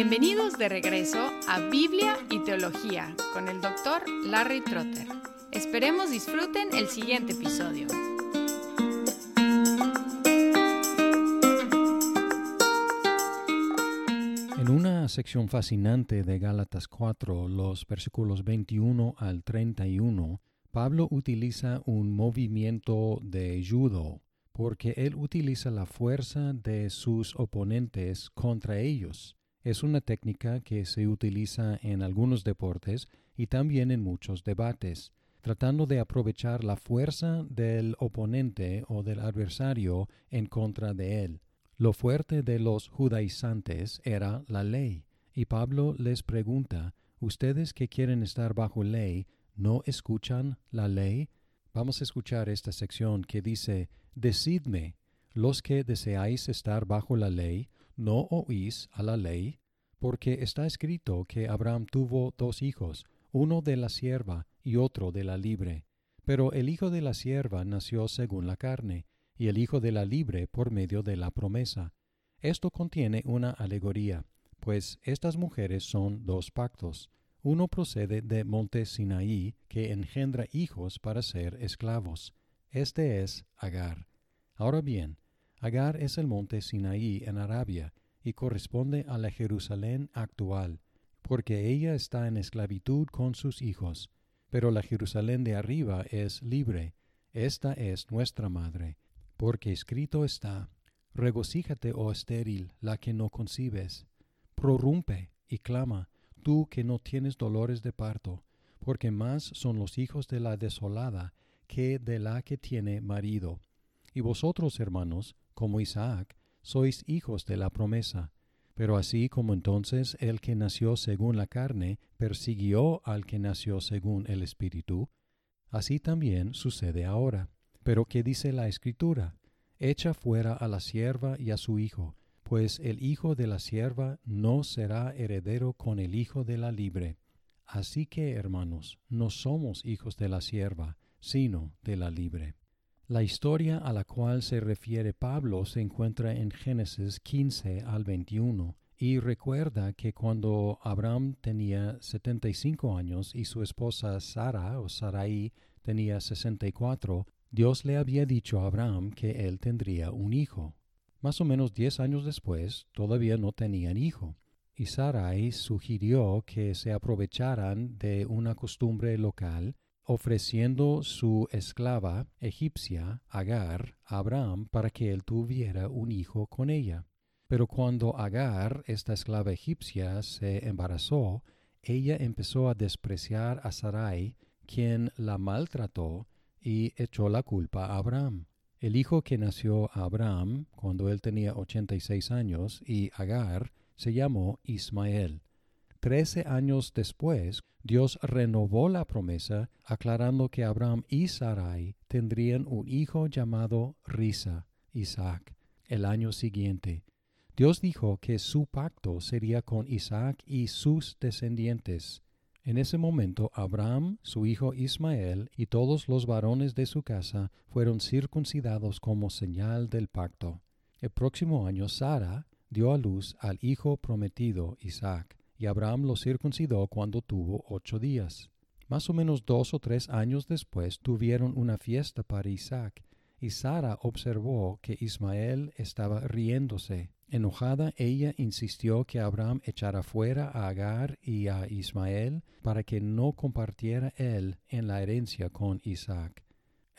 Bienvenidos de regreso a Biblia y Teología con el doctor Larry Trotter. Esperemos disfruten el siguiente episodio. En una sección fascinante de Gálatas 4, los versículos 21 al 31, Pablo utiliza un movimiento de judo porque él utiliza la fuerza de sus oponentes contra ellos. Es una técnica que se utiliza en algunos deportes y también en muchos debates, tratando de aprovechar la fuerza del oponente o del adversario en contra de él. Lo fuerte de los judaizantes era la ley, y Pablo les pregunta, ¿Ustedes que quieren estar bajo ley, no escuchan la ley? Vamos a escuchar esta sección que dice, Decidme, los que deseáis estar bajo la ley, ¿no oís a la ley? Porque está escrito que Abraham tuvo dos hijos, uno de la sierva y otro de la libre. Pero el hijo de la sierva nació según la carne, y el hijo de la libre por medio de la promesa. Esto contiene una alegoría, pues estas mujeres son dos pactos. Uno procede de monte Sinaí, que engendra hijos para ser esclavos. Este es Agar. Ahora bien, Agar es el monte Sinaí en Arabia y corresponde a la Jerusalén actual, porque ella está en esclavitud con sus hijos. Pero la Jerusalén de arriba es libre. Esta es nuestra madre, porque escrito está, Regocíjate, oh estéril, la que no concibes. Prorrumpe y clama, tú que no tienes dolores de parto, porque más son los hijos de la desolada que de la que tiene marido. Y vosotros, hermanos, como Isaac, sois hijos de la promesa. Pero así como entonces el que nació según la carne persiguió al que nació según el Espíritu, así también sucede ahora. Pero ¿qué dice la Escritura? Echa fuera a la sierva y a su hijo, pues el hijo de la sierva no será heredero con el hijo de la libre. Así que, hermanos, no somos hijos de la sierva, sino de la libre. La historia a la cual se refiere Pablo se encuentra en Génesis 15 al 21 y recuerda que cuando Abraham tenía 75 años y su esposa Sara o Sarai tenía 64, Dios le había dicho a Abraham que él tendría un hijo. Más o menos diez años después todavía no tenían hijo, y Sarai sugirió que se aprovecharan de una costumbre local ofreciendo su esclava egipcia, Agar, a Abraham para que él tuviera un hijo con ella. Pero cuando Agar, esta esclava egipcia, se embarazó, ella empezó a despreciar a Sarai, quien la maltrató y echó la culpa a Abraham. El hijo que nació a Abraham cuando él tenía ochenta y seis años y Agar se llamó Ismael. Trece años después, Dios renovó la promesa, aclarando que Abraham y Sarai tendrían un hijo llamado Risa, Isaac, el año siguiente. Dios dijo que su pacto sería con Isaac y sus descendientes. En ese momento Abraham, su hijo Ismael y todos los varones de su casa fueron circuncidados como señal del pacto. El próximo año Sara dio a luz al hijo prometido Isaac y Abraham lo circuncidó cuando tuvo ocho días. Más o menos dos o tres años después tuvieron una fiesta para Isaac, y Sara observó que Ismael estaba riéndose. Enojada, ella insistió que Abraham echara fuera a Agar y a Ismael para que no compartiera él en la herencia con Isaac.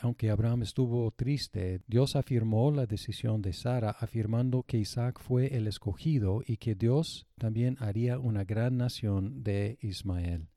Aunque Abraham estuvo triste, Dios afirmó la decisión de Sara, afirmando que Isaac fue el escogido y que Dios también haría una gran nación de Ismael.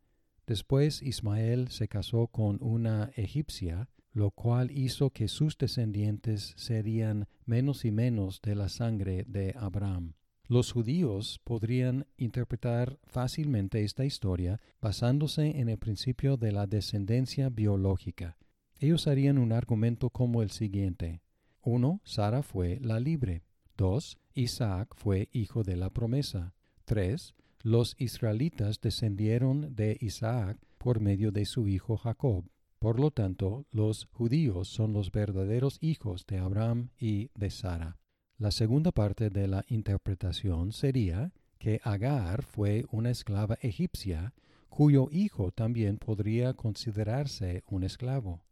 Después Ismael se casó con una egipcia, lo cual hizo que sus descendientes serían menos y menos de la sangre de Abraham. Los judíos podrían interpretar fácilmente esta historia basándose en el principio de la descendencia biológica. Ellos harían un argumento como el siguiente. 1. Sara fue la libre. 2. Isaac fue hijo de la promesa. 3. Los israelitas descendieron de Isaac por medio de su hijo Jacob. Por lo tanto, los judíos son los verdaderos hijos de Abraham y de Sara. La segunda parte de la interpretación sería que Agar fue una esclava egipcia, cuyo hijo también podría considerarse un esclavo.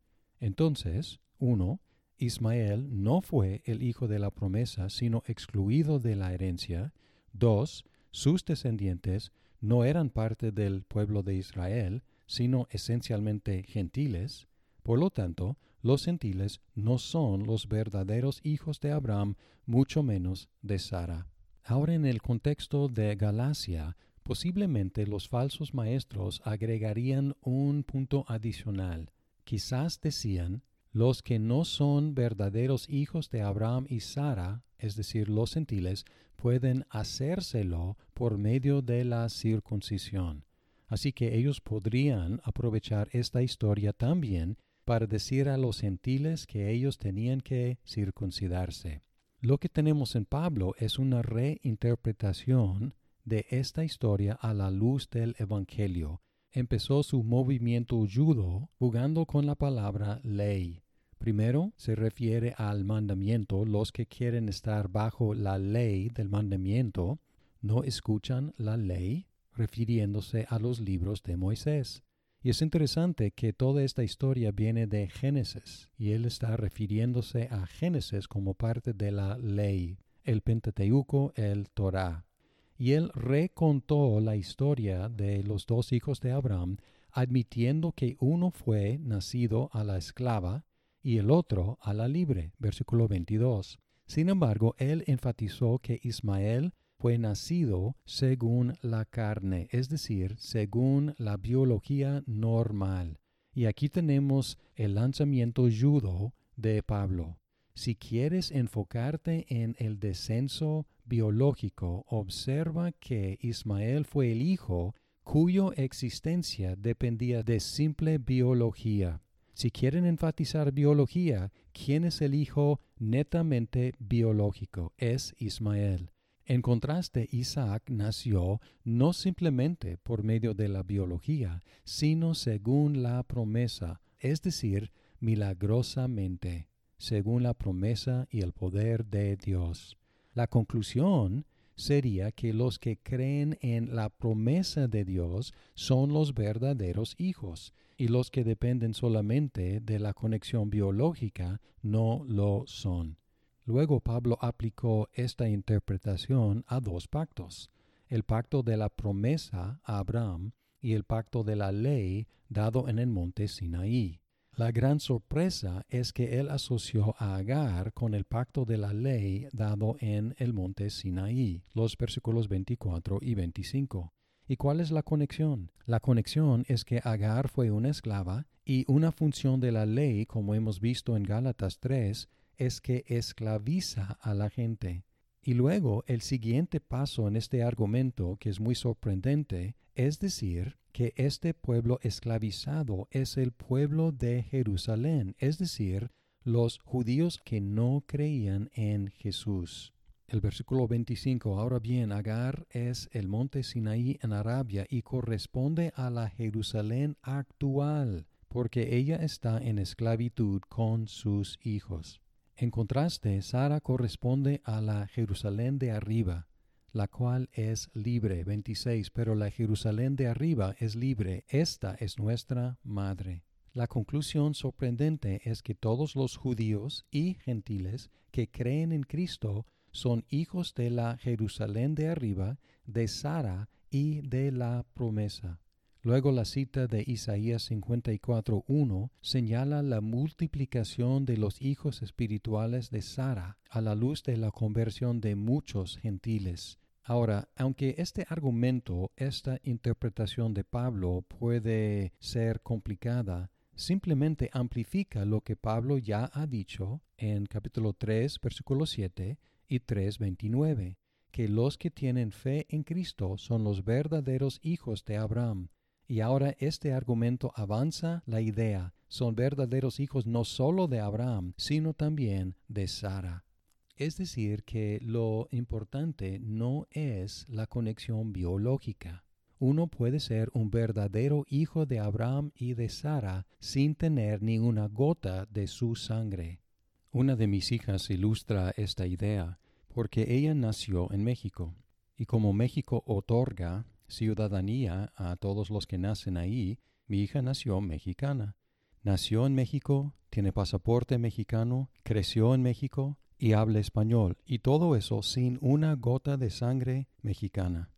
Entonces, uno, Ismael no fue el hijo de la promesa, sino excluido de la herencia. Dos, sus descendientes no eran parte del pueblo de Israel, sino esencialmente gentiles. Por lo tanto, los gentiles no son los verdaderos hijos de Abraham, mucho menos de Sara. Ahora en el contexto de Galacia, posiblemente los falsos maestros agregarían un punto adicional. Quizás decían, los que no son verdaderos hijos de Abraham y Sara, es decir, los gentiles, pueden hacérselo por medio de la circuncisión. Así que ellos podrían aprovechar esta historia también para decir a los gentiles que ellos tenían que circuncidarse. Lo que tenemos en Pablo es una reinterpretación de esta historia a la luz del Evangelio. Empezó su movimiento judo jugando con la palabra ley. Primero se refiere al mandamiento. Los que quieren estar bajo la ley del mandamiento no escuchan la ley, refiriéndose a los libros de Moisés. Y es interesante que toda esta historia viene de Génesis, y él está refiriéndose a Génesis como parte de la ley, el Pentateuco, el Torah. Y él recontó la historia de los dos hijos de Abraham, admitiendo que uno fue nacido a la esclava y el otro a la libre. Versículo 22. Sin embargo, él enfatizó que Ismael fue nacido según la carne, es decir, según la biología normal. Y aquí tenemos el lanzamiento judo de Pablo. Si quieres enfocarte en el descenso biológico, observa que Ismael fue el hijo cuyo existencia dependía de simple biología. Si quieren enfatizar biología, ¿quién es el hijo netamente biológico? Es Ismael. En contraste, Isaac nació no simplemente por medio de la biología, sino según la promesa, es decir, milagrosamente, según la promesa y el poder de Dios. La conclusión sería que los que creen en la promesa de Dios son los verdaderos hijos, y los que dependen solamente de la conexión biológica no lo son. Luego Pablo aplicó esta interpretación a dos pactos, el pacto de la promesa a Abraham y el pacto de la ley dado en el monte Sinaí. La gran sorpresa es que él asoció a Agar con el pacto de la ley dado en el monte Sinaí, los versículos 24 y 25. ¿Y cuál es la conexión? La conexión es que Agar fue una esclava y una función de la ley, como hemos visto en Gálatas 3, es que esclaviza a la gente. Y luego el siguiente paso en este argumento, que es muy sorprendente, es decir que este pueblo esclavizado es el pueblo de Jerusalén, es decir, los judíos que no creían en Jesús. El versículo 25, ahora bien, Agar es el monte Sinaí en Arabia y corresponde a la Jerusalén actual, porque ella está en esclavitud con sus hijos. En contraste, Sara corresponde a la Jerusalén de arriba, la cual es libre. 26. Pero la Jerusalén de arriba es libre. Esta es nuestra madre. La conclusión sorprendente es que todos los judíos y gentiles que creen en Cristo son hijos de la Jerusalén de arriba, de Sara y de la promesa. Luego la cita de Isaías 54.1 señala la multiplicación de los hijos espirituales de Sara a la luz de la conversión de muchos gentiles. Ahora, aunque este argumento, esta interpretación de Pablo puede ser complicada, simplemente amplifica lo que Pablo ya ha dicho en capítulo 3, versículo 7 y 3.29, que los que tienen fe en Cristo son los verdaderos hijos de Abraham y ahora este argumento avanza la idea, son verdaderos hijos no solo de Abraham, sino también de Sara. Es decir, que lo importante no es la conexión biológica. Uno puede ser un verdadero hijo de Abraham y de Sara sin tener ni una gota de su sangre. Una de mis hijas ilustra esta idea porque ella nació en México Y como México otorga ciudadanía a todos los que nacen ahí, mi hija nació mexicana. Nació en México, tiene pasaporte mexicano, creció en México y habla español, y todo eso sin una gota de sangre mexicana.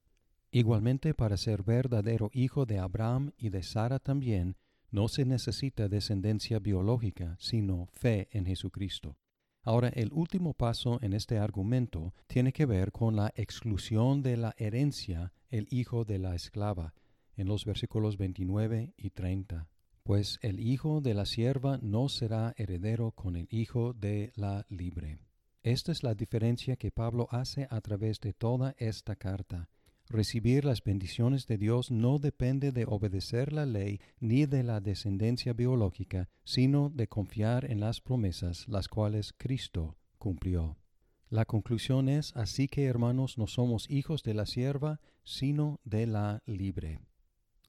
Igualmente, para ser verdadero hijo de Abraham y de Sara también, no se necesita descendencia biológica, sino fe en Jesucristo. Ahora, el último paso en este argumento tiene que ver con la exclusión de la herencia el hijo de la esclava, en los versículos 29 y 30. Pues el hijo de la sierva no será heredero con el hijo de la libre. Esta es la diferencia que Pablo hace a través de toda esta carta. Recibir las bendiciones de Dios no depende de obedecer la ley ni de la descendencia biológica, sino de confiar en las promesas las cuales Cristo cumplió. La conclusión es, así que hermanos, no somos hijos de la sierva, sino de la libre.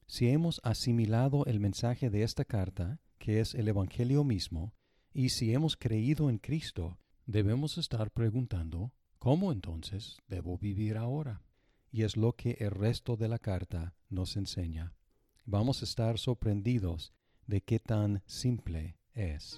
Si hemos asimilado el mensaje de esta carta, que es el Evangelio mismo, y si hemos creído en Cristo, debemos estar preguntando, ¿cómo entonces debo vivir ahora? y es lo que el resto de la carta nos enseña. Vamos a estar sorprendidos de qué tan simple es.